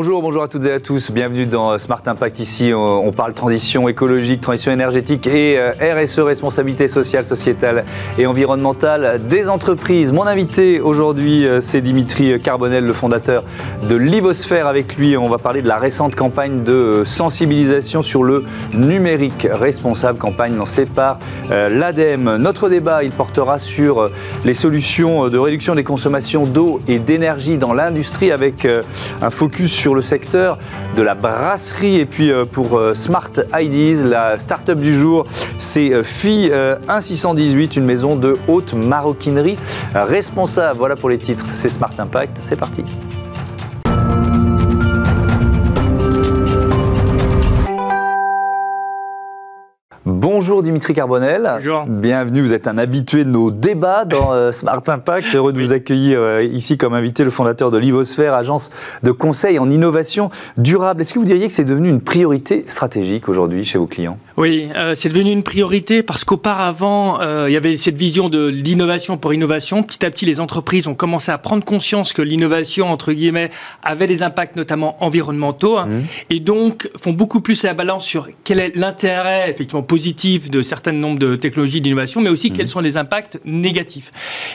Bonjour, bonjour à toutes et à tous. Bienvenue dans Smart Impact. Ici, on parle transition écologique, transition énergétique et euh, RSE, responsabilité sociale, sociétale et environnementale des entreprises. Mon invité aujourd'hui, euh, c'est Dimitri Carbonel, le fondateur de Livosphère. Avec lui, on va parler de la récente campagne de euh, sensibilisation sur le numérique responsable, campagne lancée par l'ADEME. Notre débat, il portera sur les solutions de réduction des consommations d'eau et d'énergie dans l'industrie avec un focus sur le secteur de la brasserie. Et puis euh, pour euh, Smart IDs, la start-up du jour, c'est FI 1618, une maison de haute maroquinerie responsable. Voilà pour les titres, c'est Smart Impact, c'est parti. Bonjour Dimitri Carbonel. Bonjour. Bienvenue, vous êtes un habitué de nos débats dans euh, Smart Impact. Heureux de vous accueillir euh, ici comme invité, le fondateur de Livosphère, agence de conseil en innovation durable. Est-ce que vous diriez que c'est devenu une priorité stratégique aujourd'hui chez vos clients? Oui, euh, c'est devenu une priorité parce qu'auparavant, il y avait cette vision de l'innovation pour innovation. Petit à petit, les entreprises ont commencé à prendre conscience que l'innovation, entre guillemets, avait des impacts notamment environnementaux hein, mmh. et donc font beaucoup plus la balance sur quel est l'intérêt effectivement positif de certains nombres de technologies d'innovation, mais aussi quels mhm. sont les impacts négatifs.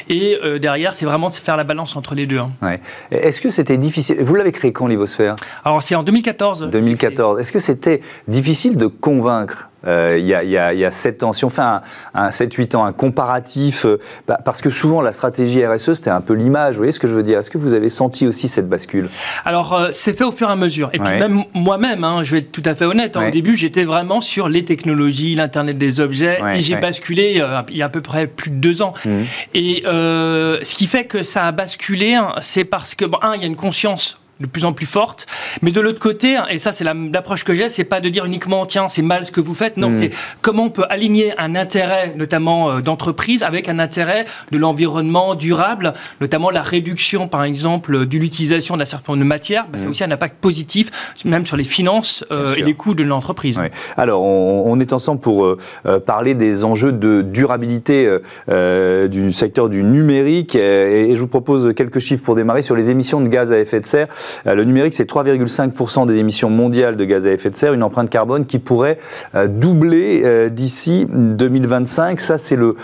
Et euh, derrière, c'est vraiment de faire la balance entre les deux. Hein. Ouais. Est-ce que c'était difficile Vous l'avez créé quand, Livosphère? Alors, c'est en 2014. 2014. Est-ce que c'était difficile de convaincre euh, il, y a, y a, y a 7 ans, si on fait un, un 7-8 ans, un comparatif, euh, bah, parce que souvent la stratégie RSE, c'était un peu l'image, vous voyez ce que je veux dire Est-ce que vous avez senti aussi cette bascule? Alors, euh, c'est fait au fur et à mesure. Et puis même moi-même, hein, je vais être tout à fait honnête, hein, au début, j'étais vraiment sur les technologies, l'Internet des objets, et j'ai basculé il y a à peu près plus de deux ans. Mmh. Et ce qui fait que ça a basculé, hein, c'est parce que, bon, un, il y a une conscience de plus en plus forte. Mais de l'autre côté, et ça c'est l'approche que j'ai, c'est pas de dire uniquement tiens c'est mal ce que vous faites. Non, mm. c'est comment on peut aligner un intérêt notamment euh, d'entreprise avec un intérêt de l'environnement durable, notamment la réduction par exemple de l'utilisation d'un certain nombre de matières. Bah, c'est mm. aussi un impact positif même sur les finances euh, et les coûts de l'entreprise. Alors on, est ensemble pour euh, parler des enjeux de durabilité du secteur du numérique et, et je vous propose quelques chiffres pour démarrer sur les émissions de gaz à effet de serre. Euh, le numérique, c'est 3,5% des émissions mondiales de gaz à effet de serre, une empreinte carbone qui pourrait euh, doubler euh, d'ici 2025. Ça, c'est le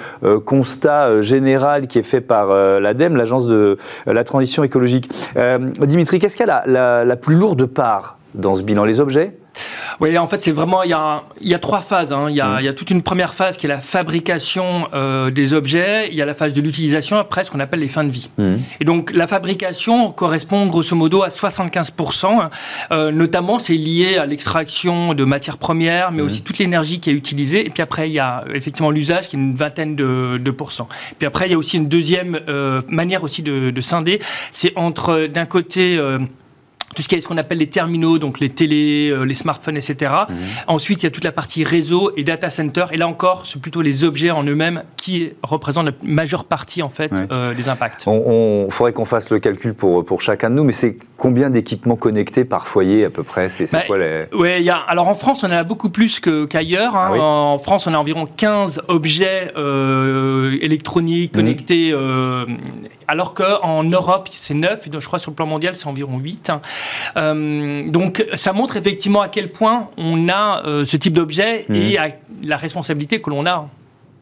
constat général qui est fait par l'ADEME, l'agence de la transition écologique. Dimitri, qu'est-ce qu'il y a la, la plus lourde part dans ce bilan? Les objets? Oui, en fait, c'est vraiment, il y a, il y a trois phases. Hein. Il, y a, mm. il, y a, toute une première phase qui est la fabrication euh, des objets. Il y a la phase de l'utilisation, après ce qu'on appelle les fins de vie. Mm. Et donc, la fabrication correspond grosso modo à 75%. Hein. Euh, notamment, c'est lié à l'extraction de matières premières, mais mm. aussi toute l'énergie qui est utilisée. Et puis après, il y a effectivement l'usage qui est une vingtaine de, de pourcents. Puis après, il y a aussi une deuxième euh, manière aussi de, de scinder. C'est entre, d'un côté, euh, tout ce qui est ce qu'on appelle les terminaux, donc les télés, euh, les smartphones, etc. Mhm. Ensuite, il y a toute la partie réseau et data center. Et là encore, c'est plutôt les objets en eux-mêmes qui représentent la majeure partie en fait euh, des impacts. On, faudrait qu'on fasse le calcul pour pour chacun de nous, mais c'est combien d'équipements connectés par foyer à peu près? C'est bah, quoi les... Y a. Alors en France, on en a beaucoup plus qu'ailleurs. Hein. Ah en France, on a environ 15 objets euh, électroniques mhm. connectés. Alors qu'en Europe, c'est 9, et je crois sur le plan mondial, c'est environ 8. Euh, donc ça montre effectivement à quel point on a euh, ce type d'objet et mhm. à la responsabilité que l'on a.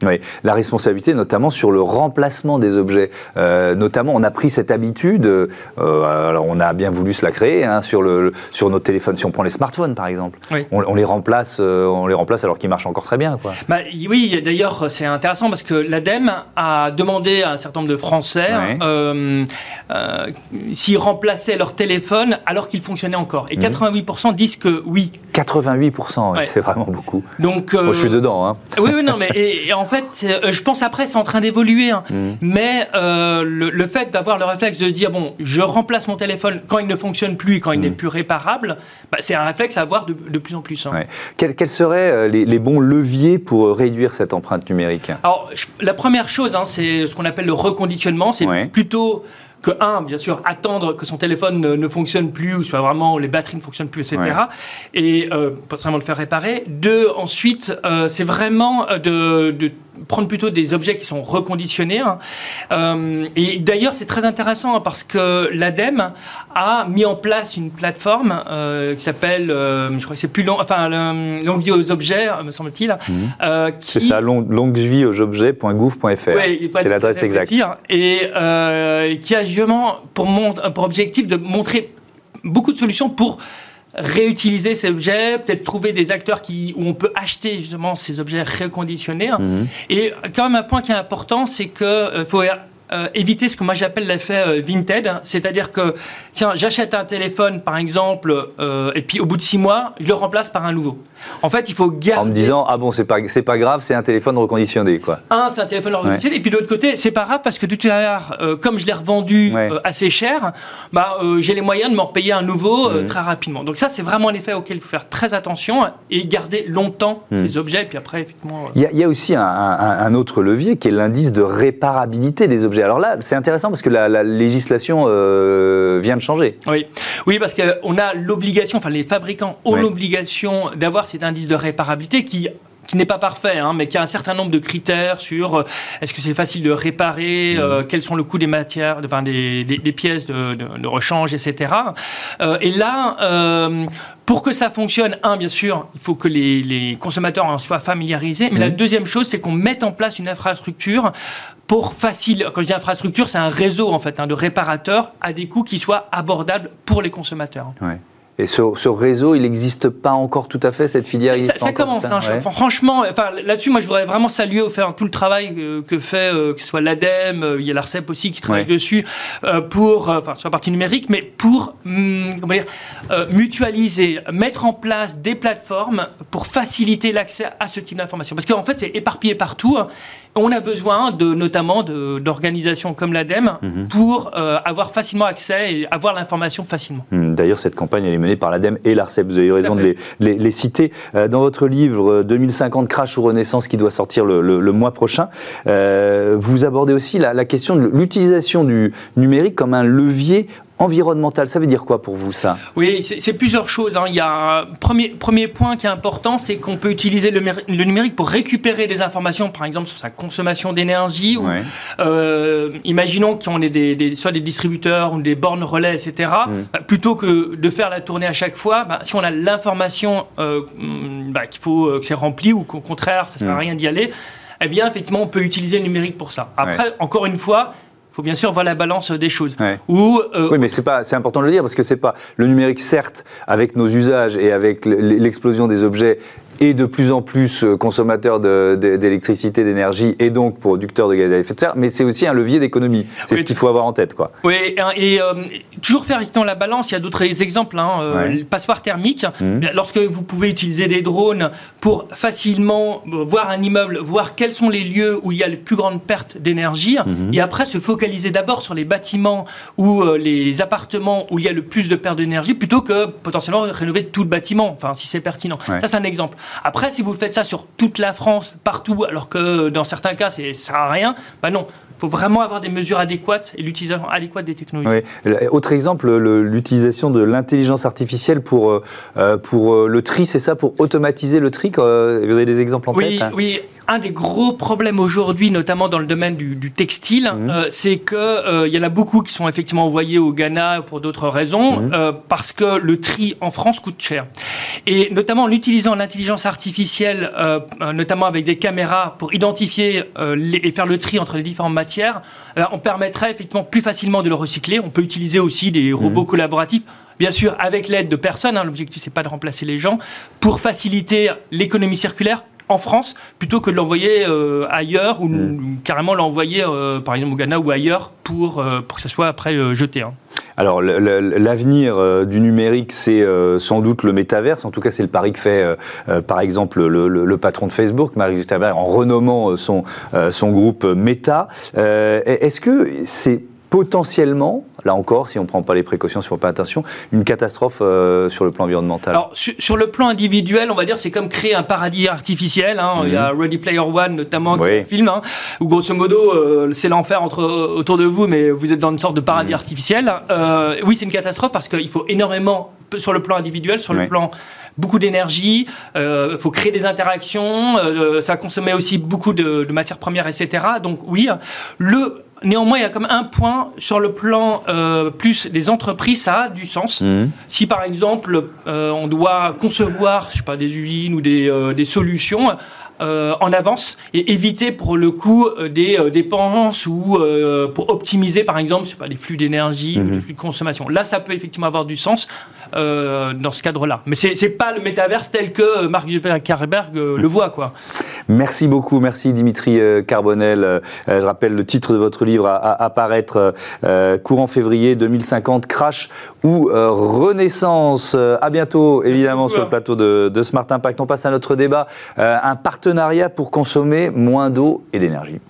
Oui, la responsabilité notamment sur le remplacement des objets. Euh, notamment, on a pris cette habitude, euh, alors on a bien voulu se la créer, hein, sur, le, sur nos téléphones, si on prend les smartphones par exemple. On, les remplace, euh, on les remplace alors qu'ils marchent encore très bien. Quoi. Bah, oui, d'ailleurs c'est intéressant parce que l'ADEME a demandé à un certain nombre de Français euh, s'ils remplaçaient leur téléphone alors qu'ils fonctionnaient encore. Et 88% mhm. disent que oui. 88%, c'est vraiment beaucoup. Donc, Moi je suis dedans. Hein. Oui, oui, non, mais et, en fait, euh, je pense après, c'est en train d'évoluer. Hein. Mm. Mais euh, le, fait d'avoir le réflexe de se dire, bon, je remplace mon téléphone quand il ne fonctionne plus et quand il n'est mm. plus réparable, bah, c'est un réflexe à avoir de, plus en plus. Hein. Quels, seraient euh, les, bons leviers pour réduire cette empreinte numérique? Alors, la première chose, hein, c'est ce qu'on appelle le reconditionnement. C'est plutôt que, un, bien sûr, attendre que son téléphone ne, fonctionne plus, ou soit vraiment les batteries ne fonctionnent plus, etc. Et euh, potentiellement le faire réparer. Deux, ensuite, euh, c'est vraiment de, prendre plutôt des objets qui sont reconditionnés. Hein. Euh, et d'ailleurs, c'est très intéressant hein, parce que l'ADEME a mis en place une plateforme euh, qui s'appelle, euh, je crois que c'est plus long, enfin, longue vie aux objets, me semble-t-il. Mhm. c'est ça, longue vie aux objets.gouv.fr. c'est l'adresse exacte. Hein. et qui a justement pour, pour objectif de montrer beaucoup de solutions pour réutiliser ces objets, peut-être trouver des acteurs qui, où on peut acheter justement ces objets reconditionnés. Mhm. Et quand même un point qui est important, c'est qu'il euh, faut euh, éviter ce que moi j'appelle l'effet euh, vintage, c'est-à-dire que tiens, j'achète un téléphone par exemple, euh, et puis au bout de six mois, je le remplace par un nouveau. En fait, il faut garder. En me disant ah bon, c'est pas c'est pas grave, c'est un téléphone reconditionné quoi. Un, c'est un téléphone reconditionné, et puis de l'autre côté, c'est pas grave parce que tout à l'heure, comme je l'ai revendu assez cher, bah j'ai les moyens de m'en payer un nouveau mmh. très rapidement. Donc ça, c'est vraiment l'effet auquel il faut faire très attention et garder longtemps mmh. ces objets. Et puis après, effectivement. Il y, a aussi un, un autre levier qui est l'indice de réparabilité des objets. Alors là, c'est intéressant parce que la, législation euh, vient de changer. Oui, oui parce qu'on a l'obligation, enfin les fabricants ont l'obligation d'avoir cet indice de réparabilité qui qui n'est pas parfait, hein, mais qui a un certain nombre de critères sur euh, est-ce que c'est facile de réparer, mmh. euh, quels sont le coût des matières, enfin, des, des, pièces de, de, rechange, etc. et là, pour que ça fonctionne, un, bien sûr, il faut que les, les consommateurs en soient familiarisés, mais la deuxième chose, c'est qu'on mette en place une infrastructure pour facile, quand je dis infrastructure, c'est un réseau en fait hein, de réparateurs à des coûts qui soient abordables pour les consommateurs. Et ce, réseau, il n'existe pas encore tout à fait, cette filière Ça, ça, commence, hein, franchement. Enfin, là-dessus, moi, je voudrais vraiment saluer au faire tout le travail que, fait, euh, que ce soit l'ADEME, euh, il y a l'ARCEP aussi qui travaille dessus, euh, pour, enfin, sur la partie numérique, mais pour hum, comment dire, mutualiser, mettre en place des plateformes pour faciliter l'accès à ce type d'information. Parce qu'en fait, c'est éparpillé partout. Hein, on a besoin de, notamment d'organisations comme l'ADEME mhm. pour avoir facilement accès et avoir l'information facilement. Hum, d'ailleurs, cette campagne, elle est menée par l'ADEME et l'ARCEP. Vous avez eu raison de les, citer. Euh, dans votre livre 2050 euh, Crash ou Renaissance qui doit sortir le, mois prochain, euh, vous abordez aussi la question de l'utilisation du numérique comme un levier environnemental, ça veut dire quoi pour vous ça? Oui, c'est plusieurs choses. Hein. Il y a un premier, premier point qui est important, c'est qu'on peut utiliser le, numérique pour récupérer des informations, par exemple sur sa consommation d'énergie. Euh, imaginons qu'on ait des, soit des distributeurs ou des bornes relais, etc. Mm. Bah, plutôt que de faire la tournée à chaque fois, bah, si on a l'information euh, bah, qu'il faut euh, que c'est rempli ou qu'au contraire, ça ne sert à mm. rien d'y aller, eh bien, effectivement, on peut utiliser le numérique pour ça. Après, encore une fois, faut bien sûr voir la balance des choses. Euh, oui, mais c'est pas, c'est important de le dire parce que c'est pas le numérique, certes, avec nos usages et avec l'explosion des objets et de plus en plus euh, consommateurs d'électricité, d'énergie et donc producteurs de gaz à effet de serre, mais c'est aussi un levier d'économie. C'est ce qu'il faut avoir en tête. Quoi. Oui, et, euh, toujours faire dans la balance, il y a d'autres exemples. Hein, euh, le passoire thermique, mmh. lorsque vous pouvez utiliser des drones pour facilement voir un immeuble, voir quels sont les lieux où il y a les plus grandes pertes d'énergie, mmh. et après se focaliser d'abord sur les bâtiments ou les appartements où il y a le plus de pertes d'énergie, plutôt que potentiellement rénover tout le bâtiment, enfin si c'est pertinent. Ça, c'est un exemple. Après, si vous faites ça sur toute la France, partout, alors que dans certains cas, ça ne sert à rien, bah non. Il faut vraiment avoir des mesures adéquates et l'utilisation adéquate des technologies. Autre exemple, l'utilisation de l'intelligence artificielle pour, euh, euh, pour euh, le tri, c'est ça, pour automatiser le tri Vous avez des exemples en tête hein? Oui, un des gros problèmes aujourd'hui, notamment dans le domaine du, textile, mhm. euh, c'est que euh, il y en a beaucoup qui sont effectivement envoyés au Ghana pour d'autres raisons, mhm. euh, parce que le tri en France coûte cher. Et notamment en utilisant l'intelligence artificielle, notamment avec des caméras pour identifier et faire le tri entre les différentes matières, on permettrait effectivement plus facilement de le recycler. On peut utiliser aussi des robots mhm. collaboratifs bien sûr avec l'aide de personnes, hein, l'objectif c'est pas de remplacer les gens, pour faciliter l'économie circulaire, en France plutôt que de l'envoyer euh, ailleurs ou mm. carrément l'envoyer euh, par exemple au Ghana ou ailleurs pour, euh, pour que ça soit après jeté. Hein. Alors l'avenir du numérique, c'est sans doute le métaverse. En tout cas, c'est le pari que fait par exemple le, patron de Facebook, Mark Zuckerberg, en renommant son, son groupe Meta. Est-ce que c'est potentiellement, là encore, si on ne prend pas les précautions, si on ne fait pas attention, une catastrophe euh, sur le plan environnemental Alors, sur, le plan individuel, on va dire, c'est comme créer un paradis artificiel. Hein. Il y a mhm. Ready Player One, notamment, qui est un film, hein, où grosso modo, euh, c'est l'enfer entre, autour de vous, mais vous êtes dans une sorte de paradis mhm. artificiel. Euh, oui, c'est une catastrophe parce qu'il faut énormément, sur le plan individuel, sur le plan beaucoup d'énergie, il faut créer des interactions, ça consommait aussi beaucoup de, de matières premières, etc. Donc oui, le Néanmoins, il y a comme un point sur le plan euh, plus des entreprises, ça a du sens. Mhm. Si par exemple, euh, on doit concevoir, je sais pas, des usines ou des, euh, des solutions en avance et éviter pour le coup des dépenses ou pour optimiser par exemple je sais pas, les flux d'énergie ou les flux de consommation. Là, ça peut effectivement avoir du sens dans ce cadre-là. Mais c'est n'est pas le métaverse tel que Mark Zuckerberg le voit. Quoi. Merci beaucoup, merci Dimitri Carbonel. je rappelle le titre de votre livre à, apparaître courant février 2050, Crash ou Renaissance. À bientôt, évidemment, sur le plateau de, de, Smart Impact. On passe à notre débat. un partenariat pour consommer moins d'eau et d'énergie.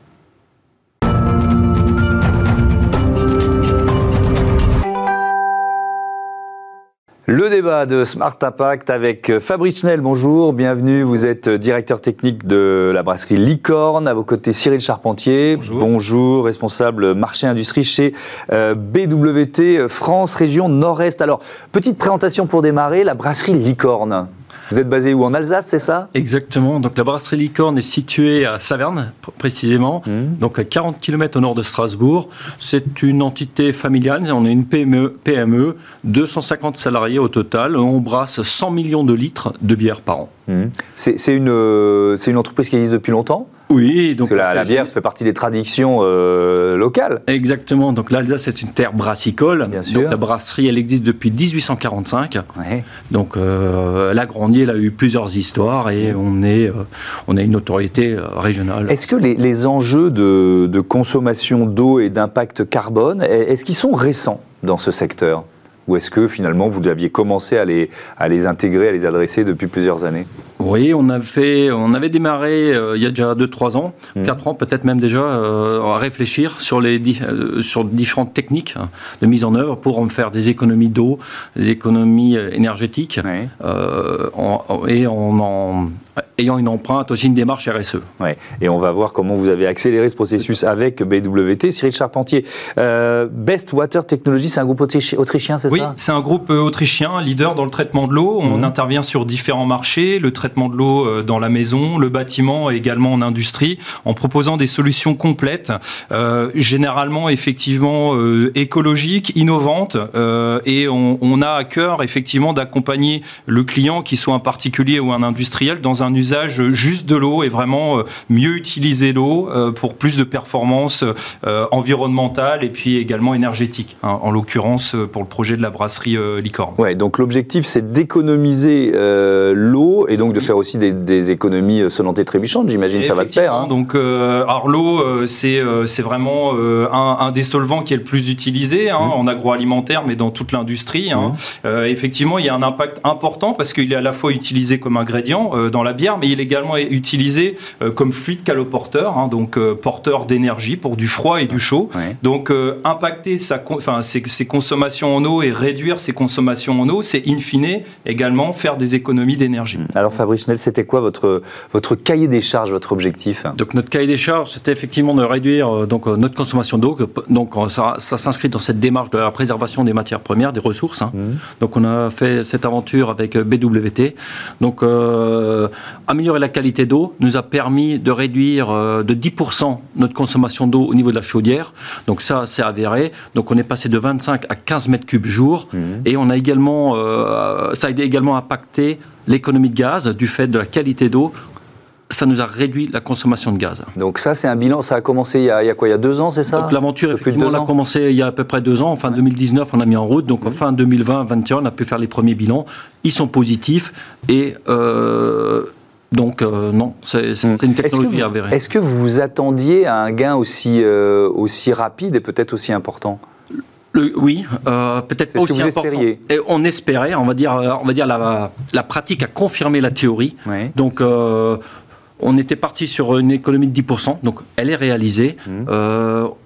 Le débat de Smart Impact avec Fabrice Schnell, bonjour, bienvenue. Vous êtes directeur technique de la brasserie Licorne. À vos côtés, Cyril Charpentier. Bonjour. responsable marché industrie chez euh, BWT France Région Nord-Est. Alors, petite présentation pour démarrer, la brasserie Licorne. Vous êtes basé où En Alsace, c'est ça? Exactement. Donc la brasserie Licorne est située à Saverne, précisément, mmh. donc à 40 km au nord de Strasbourg. C'est une entité familiale. On est une PME, PME, 250 salariés au total. On brasse 100 millions de litres de bière par an. Mmh. C'est une, euh, une entreprise qui existe depuis longtemps? Oui, donc Parce que la, bière fait partie des traditions euh, locales. Exactement. Donc l'Alsace c'est une terre brassicole. Bien sûr. Donc la brasserie, elle existe depuis 1845. Donc euh, la Grandier, elle a eu plusieurs histoires et on est, euh, on a une autorité régionale. Est-ce que les, enjeux de, de consommation d'eau et d'impact carbone, est-ce qu'ils sont récents dans ce secteur? Ou est-ce que finalement vous aviez commencé à les, à les intégrer, à les adresser depuis plusieurs années? Oui, on, a fait, on avait démarré euh, il y a déjà 2-3 ans, 4 mmh. ans peut-être même déjà, euh, à réfléchir sur, les, euh, sur différentes techniques hein, de mise en œuvre pour en faire des économies d'eau, des économies énergétiques, et en, en, ayant une empreinte aussi une démarche RSE. Ouais. Et on va voir comment vous avez accéléré ce processus avec BWT. Cyril Charpentier, Best Water Technology, c'est un groupe autrichien, c'est ça? oui, c'est un groupe euh, autrichien, leader dans le traitement de l'eau. On mhm. intervient sur différents marchés, le traitement de l'eau euh, dans la maison, le bâtiment et également en industrie, en proposant des solutions complètes, euh, généralement effectivement écologiques, innovantes, et on, a à cœur effectivement d'accompagner le client, qui soit un particulier ou un industriel, dans un usage juste de l'eau et vraiment mieux utiliser l'eau pour plus de performances environnementales et puis également énergétiques, hein, en l'occurrence pour le projet de la brasserie euh, Licorne. Ouais, donc l'objectif c'est d'économiser euh, l'eau et donc de faire aussi des, économies euh, sonnantes et trébuchantes, j'imagine ça va te faire. Hein. Donc alors l'eau c'est c'est vraiment un, des solvants qui est le plus utilisé hein, mmh. en agroalimentaire mais dans toute l'industrie. Hein. Mmh. effectivement il y a un impact important parce qu'il est à la fois utilisé comme ingrédient dans la bière mais il est également utilisé comme fluide caloporteur, donc porteur d'énergie pour du froid et du chaud. Donc impacter sa, enfin, ses, ses consommations en eau et réduire ses consommations en eau, c'est in fine également faire des économies d'énergie. Alors Fabrice Schnell, c'était quoi votre, votre cahier des charges, votre objectif? Donc notre cahier des charges, c'était effectivement de réduire euh, donc, euh, notre consommation d'eau. Donc euh, ça, s'inscrit dans cette démarche de la préservation des matières premières, des ressources. Hein. Mmh. Donc on a fait cette aventure avec BWT. Donc améliorer la qualité d'eau nous a permis de réduire de 10% notre consommation d'eau au niveau de la chaudière. Donc ça, c'est avéré. Donc on est passé de 25 à 15 mètres cubes jour Mhm. Et on a également, euh, ça a également impacté l'économie de gaz du fait de la qualité d'eau ça nous a réduit la consommation de gaz. Donc ça, c'est un bilan, ça a commencé il y a, quoi Il y a deux ans, c'est ça? Donc l'aventure, effectivement, a commencé il y a à peu près deux ans. En fin 2019, on a mis en route. Donc en mhm. fin 2020-2021, on a pu faire les premiers bilans. Ils sont positifs. Et... Euh, donc euh, non, c'est mhm. une technologie avérée. Est-ce que vous vous attendiez à un gain aussi, aussi rapide et peut-être aussi important oui, euh, peut-être pas aussi important. Et on espérait, on va dire, euh, on va dire la, la pratique a confirmé la théorie. Donc, euh, on était parti sur une économie de 10%, donc elle est réalisée. Mmh.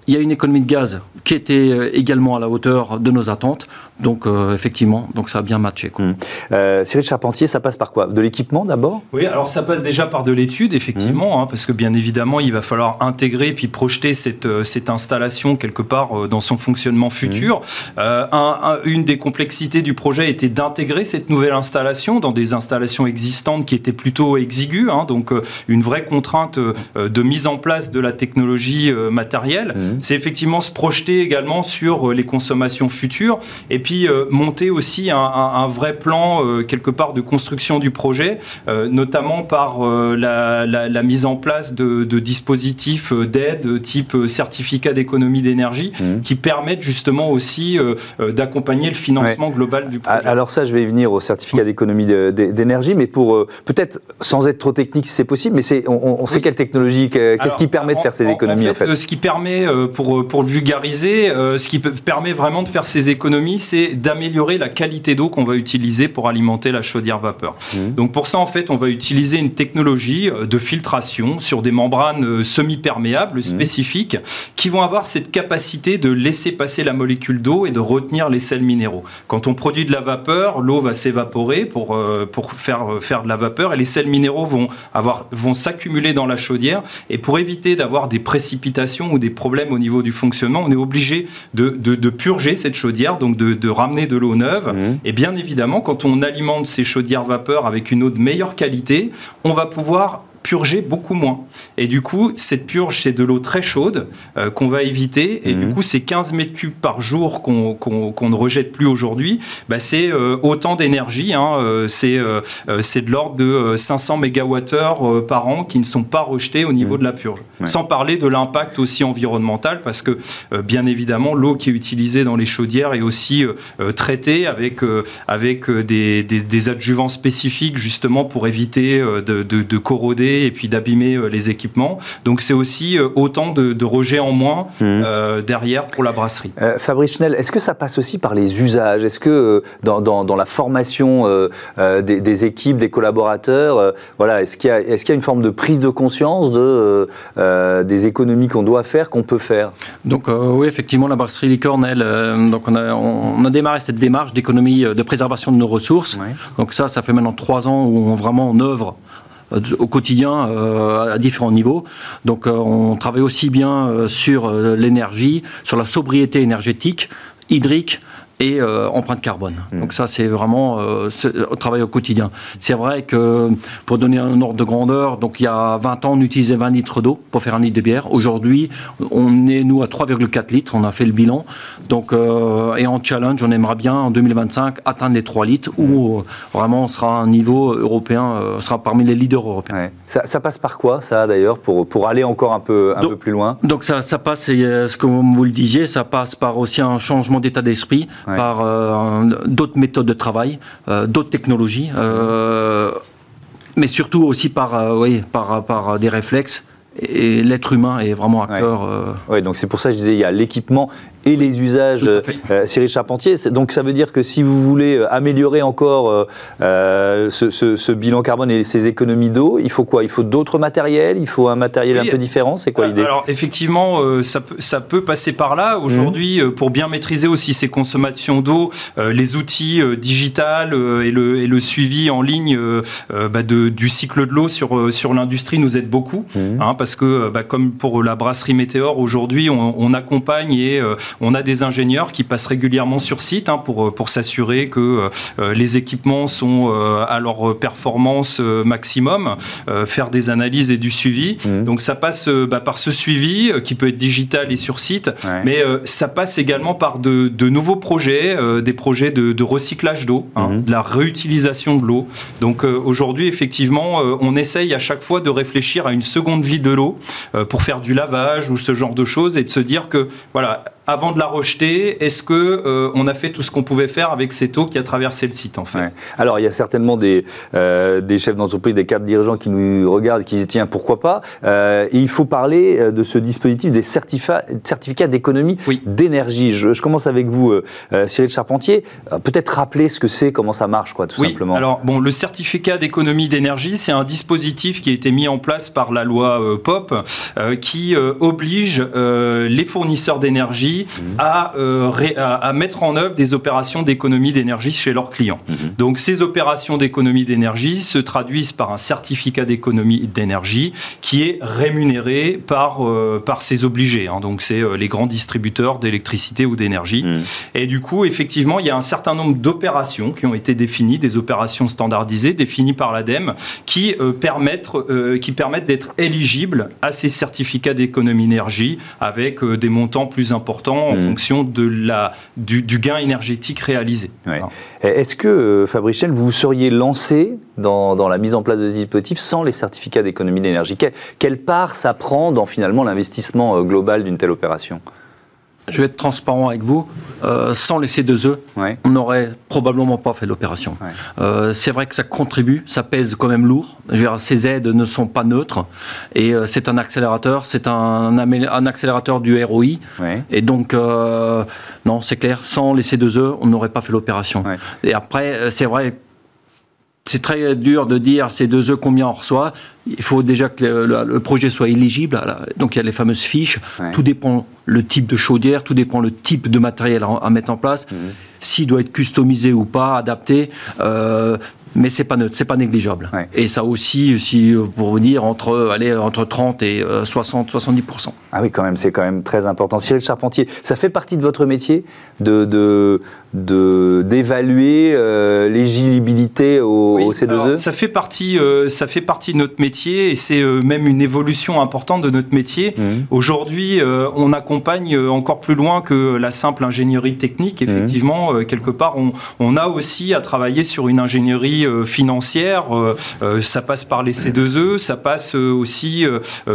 il y a une économie de gaz qui était euh, également à la hauteur de nos attentes. Donc euh, effectivement, donc ça a bien matché. Mmh. Euh, Cyril Charpentier, ça passe par quoi? De l'équipement d'abord? Oui, alors ça passe déjà par de l'étude, effectivement, mmh. hein, parce que bien évidemment, il va falloir intégrer puis projeter cette, euh, cette installation quelque part dans son fonctionnement futur. Mmh. Un, une des complexités du projet était d'intégrer cette nouvelle installation dans des installations existantes qui étaient plutôt exiguës, hein, donc une vraie contrainte de mise en place de la technologie matérielle. C'est effectivement se projeter également sur les consommations futures et puis euh, monter aussi un, vrai plan euh, quelque part de construction du projet, euh, notamment par la, mise en place de, dispositifs d'aide type certificat d'économie d'énergie mmh. qui permettent justement aussi d'accompagner le financement global du projet. Alors ça, je vais y venir au certificat d'économie d'énergie, mais pour peut-être sans être trop technique si c'est possible, mais c'est on, sait quelle technologie, qu'est-ce qui permet de faire ces économies en fait, Ce qui permet, pour, pour le vulgariser, ce qui permet vraiment de faire ces économies, c'est d'améliorer la qualité d'eau qu'on va utiliser pour alimenter la chaudière vapeur. Mmh. Donc pour ça, en fait, on va utiliser une technologie euh, de filtration sur des membranes euh, semi-perméables mmh. spécifiques qui vont avoir cette capacité de laisser passer la molécule d'eau et de retenir les sels minéraux. Quand on produit de la vapeur, l'eau va s'évaporer pour, euh, pour faire, faire de la vapeur et les sels minéraux vont, avoir, vont s'accumuler dans la chaudière. Et pour éviter d'avoir des précipitations ou des problèmes au niveau du fonctionnement, on est obligé de, de, purger cette chaudière, donc de de ramener de l'eau neuve. Mmh. Et bien évidemment, quand on alimente ces chaudières vapeur avec une eau de meilleure qualité, on va pouvoir purger beaucoup moins. Et du coup, cette purge, c'est de l'eau très chaude euh, qu'on va éviter. Et du mhm. coup, ces 15 mètres cubes par jour qu'on ne rejette plus aujourd'hui, bah, c'est euh, autant d'énergie. Hein, euh, c'est de l'ordre de 500 mégawattheures par an qui ne sont pas rejetés au niveau mhm. de la purge. Sans parler de l'impact aussi environnemental, parce que bien évidemment, l'eau qui est utilisée dans les chaudières est aussi traitée avec, avec des, des, adjuvants spécifiques justement pour éviter de, de, de corroder et puis d'abîmer euh, les équipements. Donc c'est aussi euh, autant de, de rejets en moins mmh. euh, derrière pour la brasserie. Fabrice Schnell, est-ce que ça passe aussi par les usages? Est-ce que dans, dans, la formation des, équipes, des collaborateurs, voilà, est-ce qu'il y, est qu'il y, a une forme de prise de conscience de, des économies qu'on doit faire, qu'on peut faire? Donc oui, effectivement, la brasserie Licorne, donc on a, on, a démarré cette démarche d'économie, de préservation de nos ressources. Donc ça, ça fait maintenant trois ans où on vraiment en œuvre au quotidien euh, à différents niveaux. Donc euh, on travaille aussi bien sur l'énergie, sur la sobriété énergétique, hydrique, et euh, empreinte carbone. Hmm. Donc ça, c'est vraiment euh, au travail au quotidien. C'est vrai que pour donner un ordre de grandeur, donc il y a 20 ans, on utilisait 20 litres d'eau pour faire un litre de bière. Aujourd'hui, on est nous à 3,4 litres. On a fait le bilan. Donc euh, et en challenge, on aimerait bien en 2025 atteindre les 3 litres où hmm. vraiment on sera à un niveau européen, sera parmi les leaders européens. Ça, passe par quoi ça d'ailleurs pour pour aller encore un peu un peu plus loin? Donc ça, ça passe, ce que vous le disiez, ça passe par aussi un changement d'état d'esprit par euh, d'autres méthodes de travail, euh, d'autres technologies, euh, mais surtout aussi par, oui, par, par des réflexes et l'être humain est vraiment à cœur. Oui, donc c'est pour ça que je disais, il y a l'équipement et les usages, euh, Cyril Charpentier. Donc ça veut dire que si vous voulez euh, améliorer encore euh, ce, bilan carbone et ces économies d'eau, il faut quoi? Il faut d'autres matériels? Il faut un matériel un peu différent? C'est quoi l'idée? Alors effectivement, ça, peut, ça peut passer par là. Aujourd'hui, mmh. pour bien maîtriser aussi ces consommations d'eau, les outils digital et, le, et le suivi en ligne bah, de, du cycle de l'eau sur, sur l'industrie nous aide beaucoup. Mmh. Hein, parce que bah, comme pour la brasserie Météor, aujourd'hui, on, on, accompagne et on a des ingénieurs qui passent régulièrement sur site hein, pour, euh, pour s'assurer que euh, les équipements sont euh, à leur performance maximum, faire des analyses et du suivi. Mmh. Donc ça passe bah, par ce suivi qui peut être digital et sur site, mais ça passe également par de, nouveaux projets, des projets de, recyclage d'eau, hein, mmh. de la réutilisation de l'eau. Donc aujourd'hui, effectivement, on essaye à chaque fois de réfléchir à une seconde vie de l'eau pour faire du lavage ou ce genre de choses et de se dire que voilà, avant de la rejeter, est-ce que euh, on a fait tout ce qu'on pouvait faire avec cette eau qui a traversé le site en fait? Alors il y a certainement des, euh, des chefs d'entreprise, des cadres dirigeants qui nous regardent, qui disent tiens pourquoi pas? Euh, il faut parler de ce dispositif des certificats, certificats d'économie d'énergie. Je, commence avec vous, Cyril Charpentier. Peut-être rappeler ce que c'est, comment ça marche, quoi, tout oui. simplement. Alors bon, le certificat d'économie d'énergie, c'est un dispositif qui a été mis en place par la loi POP, qui oblige les fournisseurs d'énergie Euh, à, à, mettre en œuvre des opérations d'économie d'énergie chez leurs clients. Mhm. Donc ces opérations d'économie d'énergie se traduisent par un certificat d'économie d'énergie qui est rémunéré par, euh, par ses obligés. Hein. Donc c'est euh, les grands distributeurs d'électricité ou d'énergie. Mhm. Et du coup, effectivement, il y a un certain nombre d'opérations qui ont été définies, des opérations standardisées définies par l'ADEME, qui, permettent, qui permettent d'être éligibles à ces certificats d'économie d'énergie avec des montants plus importants en mmh. fonction de la, du, gain énergétique réalisé. Est-ce que, euh, Fabrice vous seriez lancé dans, dans, la mise en place de ce dispositif sans les certificats d'économie d'énergie? Quelle part ça prend dans finalement l'investissement euh, global d'une telle opération? Je vais être transparent avec vous, euh, sans les C2E, on n'aurait probablement pas fait l'opération. Euh, c'est vrai que ça contribue, ça pèse quand même lourd. Je veux dire, ces aides ne sont pas neutres et euh, c'est un accélérateur, c'est un, un, accélérateur du ROI. Et donc, non, c'est clair, sans les C2E, on n'aurait pas fait l'opération. Et après, c'est vrai c'est très dur de dire ces deux œufs combien on reçoit. Il faut déjà que le, projet soit éligible. Donc il y a les fameuses fiches. Tout dépend le type de chaudière, tout dépend le type de matériel à, mettre en place. Mhm. S'il doit être customisé ou pas, adapté. Euh, mais c'est pas neutre, c'est pas négligeable. Et ça aussi, si, pour vous dire, entre, allez, entre 30 et 60, euh, 70 Ah oui, quand même, c'est quand même très important. Cyril Charpentier, ça fait partie de votre métier de, de, d'évaluer euh, l'éligibilité au, C2E ça fait partie euh, ça fait partie de notre métier et c'est euh, même une évolution importante de notre métier mmh. aujourd'hui on accompagne encore plus loin que la simple ingénierie technique mmh. effectivement quelque part on, on, a aussi à travailler sur une ingénierie financière ça passe par les C2E ça passe aussi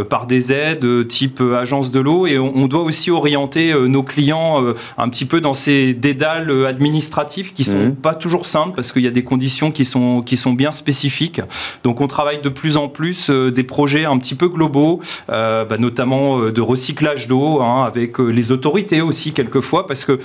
par des aides type agence de l'eau et on, on, doit aussi orienter nos clients un petit peu dans ces dédales administratifs qui sont mmh. pas toujours simples parce qu'il y a des conditions qui sont, qui sont bien spécifiques. Donc on travaille de plus en plus euh, des projets un petit peu globaux, euh, bah, notamment euh, de recyclage d'eau hein, avec les autorités aussi quelquefois parce que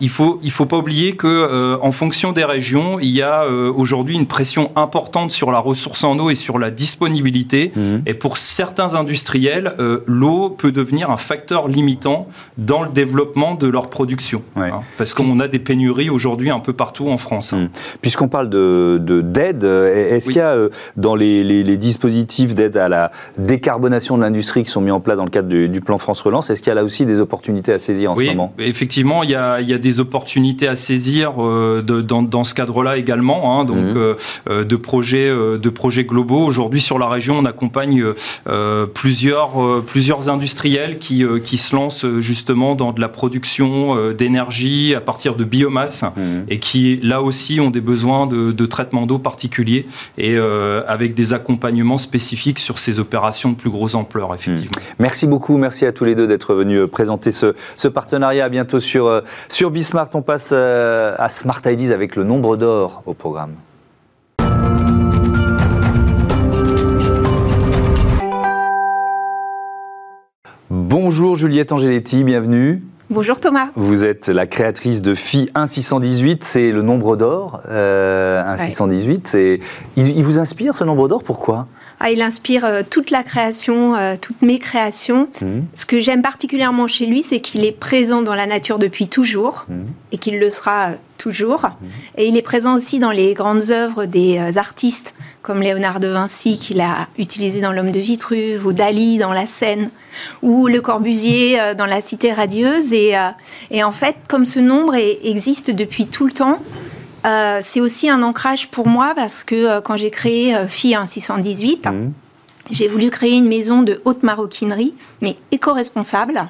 il faut il faut pas oublier que en fonction des régions il y a aujourd'hui une pression importante sur la ressource en eau et sur la disponibilité mmh. et pour certains industriels l'eau peut devenir un facteur limitant dans le développement de leur production hein, parce qu'on a des pénuries aujourd'hui un peu partout en France. Hein. Hmm. Puisqu'on parle de, d'aide, euh, est-ce qu'il y a euh, dans les, dispositifs d'aide à la décarbonation de l'industrie qui sont mis en place dans le cadre du, plan France Relance, est-ce qu'il y a là aussi des opportunités à saisir en ce moment? Effectivement, il y, a, il y, a, des opportunités à saisir euh, de, dans, dans, ce cadre-là également, hein, donc hmm. de, projets, de projets globaux. Aujourd'hui, sur la région, on accompagne plusieurs, plusieurs industriels qui, qui se lancent justement dans de la production d'énergie à partir de biomasse mhm. et qui, là aussi, ont des besoins de, traitement d'eau particuliers et euh, avec des accompagnements spécifiques sur ces opérations de plus grosse ampleur, effectivement. Mhm. Merci beaucoup, merci à tous les deux d'être venus euh, présenter ce, partenariat. À bientôt sur, euh, sur Bismart. On passe à Smart Ideas avec le nombre d'or au programme. Bonjour Juliette Angeletti, bienvenue. Bonjour Thomas. Vous êtes la créatrice de Phi 1618, c'est le nombre d'or. Euh, 1618, il, vous inspire ce nombre d'or Pourquoi? Ah, il inspire euh, toute la création, euh, toutes mes créations. Mmh. Ce que j'aime particulièrement chez lui, c'est qu'il est présent dans la nature depuis toujours mmh. et qu'il le sera euh, toujours. Mmh. Et il est présent aussi dans les grandes œuvres des artistes comme Léonard de Vinci qu'il a utilisé dans L'homme de Vitruve ou Dali dans La Seine ou Le Corbusier dans La Cité radieuse. Et, et en fait, comme ce nombre existe depuis tout le temps, euh, c'est aussi un ancrage pour moi parce que euh, quand j'ai créé euh, FI 618, mmh. j'ai voulu créer une maison de haute maroquinerie, mais éco-responsable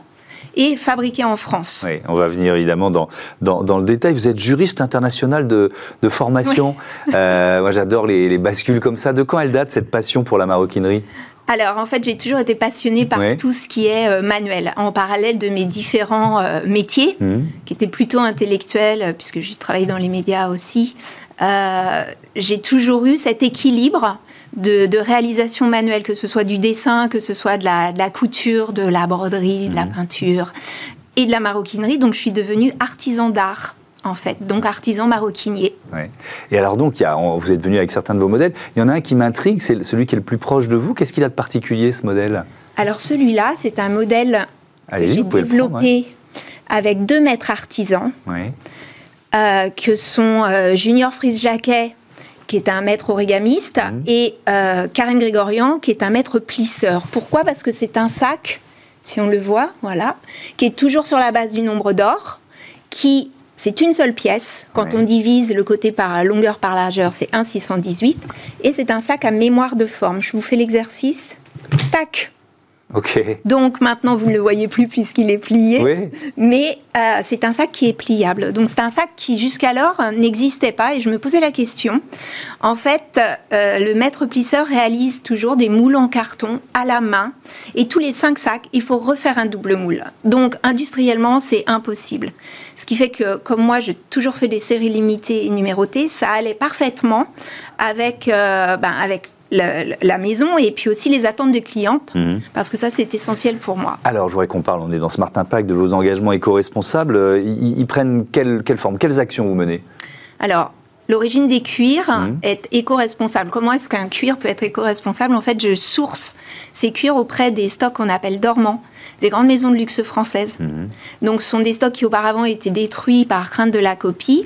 et fabriquée en France. Oui, on va venir évidemment dans, dans, le détail. Vous êtes juriste international de, formation. moi, j'adore les, les, bascules comme ça. De quand elle date cette passion pour la maroquinerie? Alors, en fait, j'ai toujours été passionnée par tout ce qui est euh, manuel, en parallèle de mes différents euh, métiers, mmh. qui étaient plutôt intellectuels, euh, puisque j'ai travaillé dans les médias aussi. j'ai toujours eu cet équilibre de, réalisation manuelle, que ce soit du dessin, que ce soit de la, couture, de la broderie, de la mmh. peinture et de la maroquinerie. Donc, je suis devenue artisan d'art en fait, donc artisan maroquinier. Et alors donc, vous êtes venu avec certains de vos modèles. Il y en a un qui m'intrigue, c'est celui qui est le plus proche de vous. Qu'est-ce qu'il a de particulier ce modèle? Alors celui-là, c'est un modèle que j'ai développé avec deux maîtres artisans, euh, que sont euh, Junior Frise Jacquet, qui est un maître origamiste, mmh. et euh, Karen Grégorian, qui est un maître plisseur. Pourquoi? Parce que c'est un sac, si on le voit, voilà, qui est toujours sur la base du nombre d'or, qui c'est une seule pièce. Quand on divise le côté par longueur par largeur, c'est 1,618. Et c'est un sac à mémoire de forme. Je vous fais l'exercice. Tac donc maintenant, vous ne le voyez plus puisqu'il est plié. Mais euh, c'est un sac qui est pliable. Donc c'est un sac qui jusqu'alors n'existait pas. Et je me posais la question. En fait, euh, le maître plisseur réalise toujours des moules en carton à la main. Et tous les cinq sacs, il faut refaire un double moule. Donc industriellement, c'est impossible. Ce qui fait que, comme moi, j'ai toujours fait des séries limitées et numérotées, ça allait parfaitement avec, euh, ben, avec la, maison et puis aussi les attentes des clientes, mhm. parce que ça, c'est essentiel pour moi. Alors, je voudrais qu'on parle, on est dans Smart Impact, de vos engagements éco-responsables. Euh, ils, prennent quelle, quelle, forme Quelles actions vous menez? Alors, L'origine des cuirs mhm. est éco-responsable. Comment est-ce qu'un cuir peut être éco-responsable? En fait, je source ces cuirs auprès des stocks qu'on appelle dormants des grandes maisons de luxe françaises. Mhm. Donc, ce sont des stocks qui auparavant étaient détruits par crainte de la copie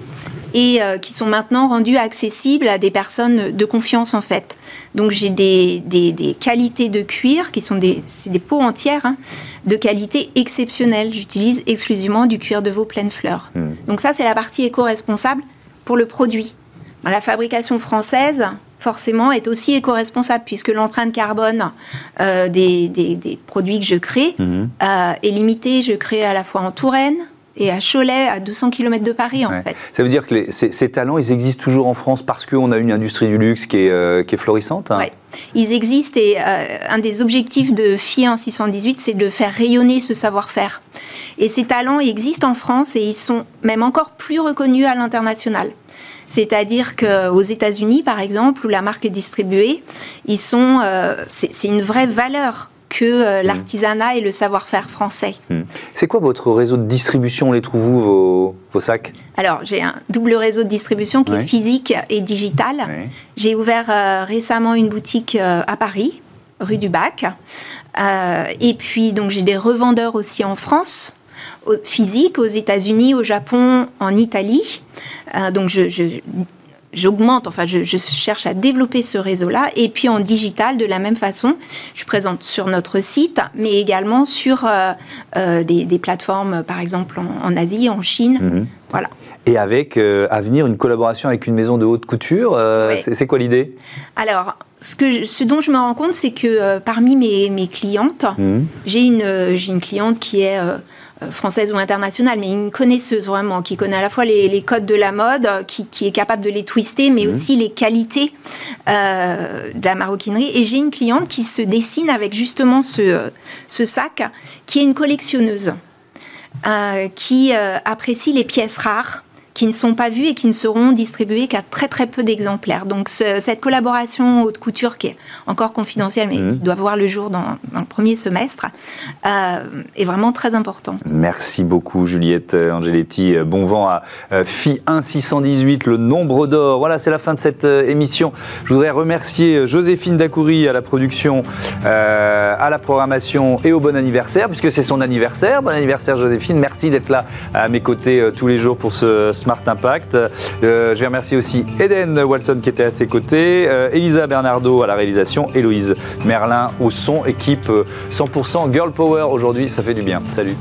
et euh, qui sont maintenant rendus accessibles à des personnes de confiance, en fait. Donc, j'ai des, des, qualités de cuir qui sont des, des peaux entières hein, de qualité exceptionnelle. J'utilise exclusivement du cuir de veau pleine fleur. Mhm. Donc, ça, c'est la partie éco-responsable pour le produit. La fabrication française, forcément, est aussi éco-responsable, puisque l'empreinte carbone euh, des, produits que je crée mhm. euh, est limitée. Je crée à la fois en Touraine, et à Cholet, à 200 km de Paris, en fait. Ça veut dire que ces, talents, ils existent toujours en France parce qu'on a une industrie du luxe qui est, euh, qui est florissante hein Oui, ils existent et un des objectifs de FIA 618, c'est de faire rayonner ce savoir-faire. Et ces talents existent en France et ils sont même encore plus reconnus à l'international. C'est-à-dire qu'aux États-Unis, par exemple, où la marque est distribuée, ils sont, euh, c'est une vraie valeur que euh, l'artisanat et le savoir-faire français. Hmm. C'est quoi votre réseau de distribution On les trouve où vos, vos sacs? Alors j'ai un double réseau de distribution qui est physique et digital. J'ai ouvert euh, récemment une boutique à Paris, rue du Bac. et puis donc j'ai des revendeurs aussi en France physique aux États-Unis, au Japon, en Italie. Euh, donc je, j'augmente, enfin je, cherche à développer ce réseau-là. Et puis en digital, de la même façon, je suis présente sur notre site, mais également sur euh, euh, des, plateformes, par exemple en, Asie, en Chine. Mhm. Voilà. Et avec à venir une collaboration avec une maison de haute couture, c'est quoi l'idée? Alors, ce, que ce dont je me rends compte, c'est que parmi mes, mes clientes, mhm. j'ai une, une cliente qui est française ou internationale, mais une connaisseuse vraiment, qui connaît à la fois les, codes de la mode, qui, est capable de les twister, mais mhm. aussi les qualités euh, de la maroquinerie. Et j'ai une cliente qui se dessine avec justement ce, ce sac, qui est une collectionneuse, euh, qui apprécie les pièces rares qui ne sont pas vus et qui ne seront distribués qu'à très très peu d'exemplaires. Donc cette collaboration haute couture qui est encore confidentielle mais mmh. qui doit voir le jour dans, le premier semestre euh, est vraiment très importante. Merci beaucoup Juliette euh, Angeletti. Euh, bon vent à FI 1618, le nombre d'or. Voilà, c'est la fin de cette émission. Je voudrais remercier Joséphine Dacoury à la production, à la programmation et au bon anniversaire puisque c'est son anniversaire. Bon anniversaire Joséphine. Merci d'être là à mes côtés tous les jours pour ce Smart Impact. Euh, je vais remercier aussi Eden Walson qui était à ses côtés, euh, Elisa Bernardo à la réalisation, Héloïse Merlin au son, équipe 100% euh, Girl Power aujourd'hui, ça fait du bien. Salut